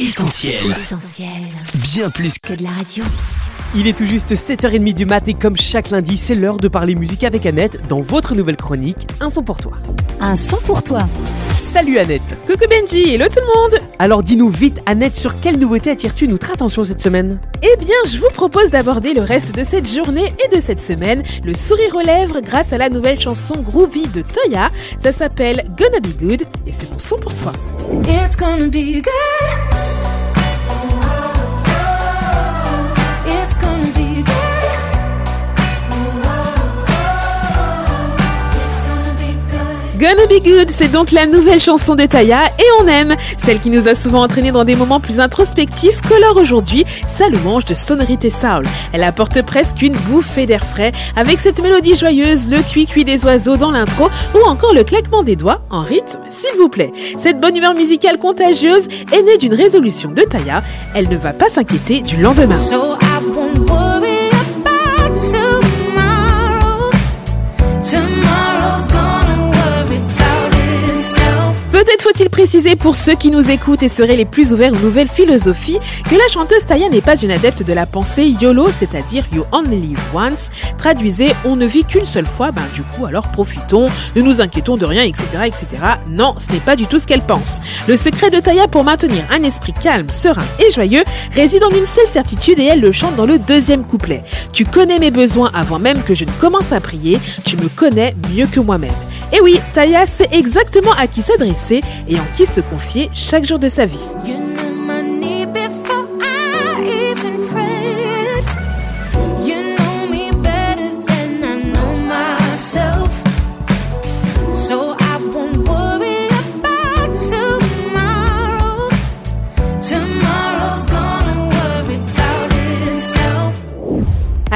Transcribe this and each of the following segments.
Essentiel. Bien plus que de la radio. Il est tout juste 7h30 du mat et comme chaque lundi, c'est l'heure de parler musique avec Annette dans votre nouvelle chronique Un son pour toi. Un son pour toi. Salut Annette. Coucou Benji, hello tout le monde. Alors dis-nous vite Annette, sur quelle nouveauté attires-tu notre attention cette semaine? Eh bien, je vous propose d'aborder le reste de cette journée et de cette semaine, le sourire aux lèvres grâce à la nouvelle chanson Groovy de Toya. Ça s'appelle Gonna Be Good et c'est mon son pour toi. It's gonna be good. Gonna Be Good, c'est donc la nouvelle chanson de Taya et on aime, celle qui nous a souvent entraînés dans des moments plus introspectifs que l'heure aujourd'hui, sa louange de sonorité soul. Elle apporte presque une bouffée d'air frais avec cette mélodie joyeuse, le cuit-cuit des oiseaux dans l'intro ou encore le claquement des doigts en rythme, s'il vous plaît. Cette bonne humeur musicale contagieuse est née d'une résolution de Taya, elle ne va pas s'inquiéter du lendemain. Peut-être faut-il préciser pour ceux qui nous écoutent et seraient les plus ouverts aux nouvelles philosophies que la chanteuse Taya n'est pas une adepte de la pensée YOLO, c'est-à-dire You Only Once. Traduisez, on ne vit qu'une seule fois, ben du coup alors profitons, ne nous inquiétons de rien, etc. etc. Non, ce n'est pas du tout ce qu'elle pense. Le secret de Taya pour maintenir un esprit calme, serein et joyeux réside en une seule certitude et elle le chante dans le deuxième couplet. Tu connais mes besoins avant même que je ne commence à prier, tu me connais mieux que moi-même. Et oui, Taya sait exactement à qui s'adresser et en qui se confier chaque jour de sa vie.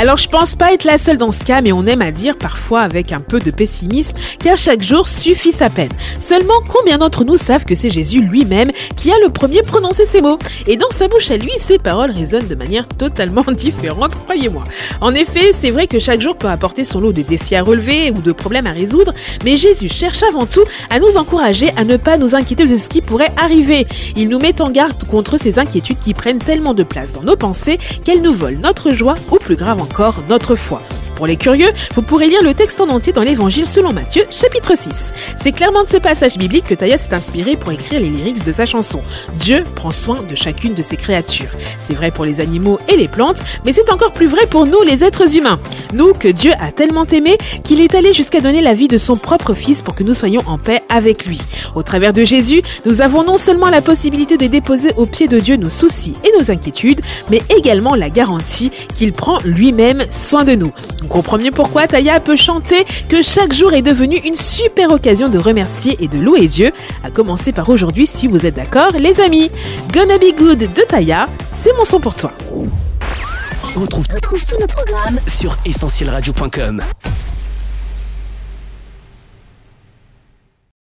Alors je pense pas être la seule dans ce cas, mais on aime à dire parfois avec un peu de pessimisme qu'à chaque jour suffit sa peine. Seulement combien d'entre nous savent que c'est Jésus lui-même qui a le premier prononcé ces mots? Et dans sa bouche à lui, ses paroles résonnent de manière totalement différente, croyez-moi. En effet, c'est vrai que chaque jour peut apporter son lot de défis à relever ou de problèmes à résoudre, mais Jésus cherche avant tout à nous encourager à ne pas nous inquiéter de ce qui pourrait arriver. Il nous met en garde contre ces inquiétudes qui prennent tellement de place dans nos pensées qu'elles nous volent notre joie ou plus grave encore notre foi. Pour les curieux, vous pourrez lire le texte en entier dans l'Évangile selon Matthieu, chapitre 6. C'est clairement de ce passage biblique que Taïa s'est inspiré pour écrire les lyrics de sa chanson. Dieu prend soin de chacune de ses créatures. C'est vrai pour les animaux et les plantes, mais c'est encore plus vrai pour nous les êtres humains. Nous que Dieu a tellement aimés qu'il est allé jusqu'à donner la vie de son propre Fils pour que nous soyons en paix avec lui. Au travers de Jésus, nous avons non seulement la possibilité de déposer au pied de Dieu nos soucis et nos inquiétudes, mais également la garantie qu'il prend lui-même soin de nous. On comprend mieux pourquoi Taya peut chanter que chaque jour est devenu une super occasion de remercier et de louer Dieu, à commencer par aujourd'hui si vous êtes d'accord les amis. Gonna Be Good de Taya, c'est mon son pour toi. On retrouve, tous nos programmes sur essentielradio.com.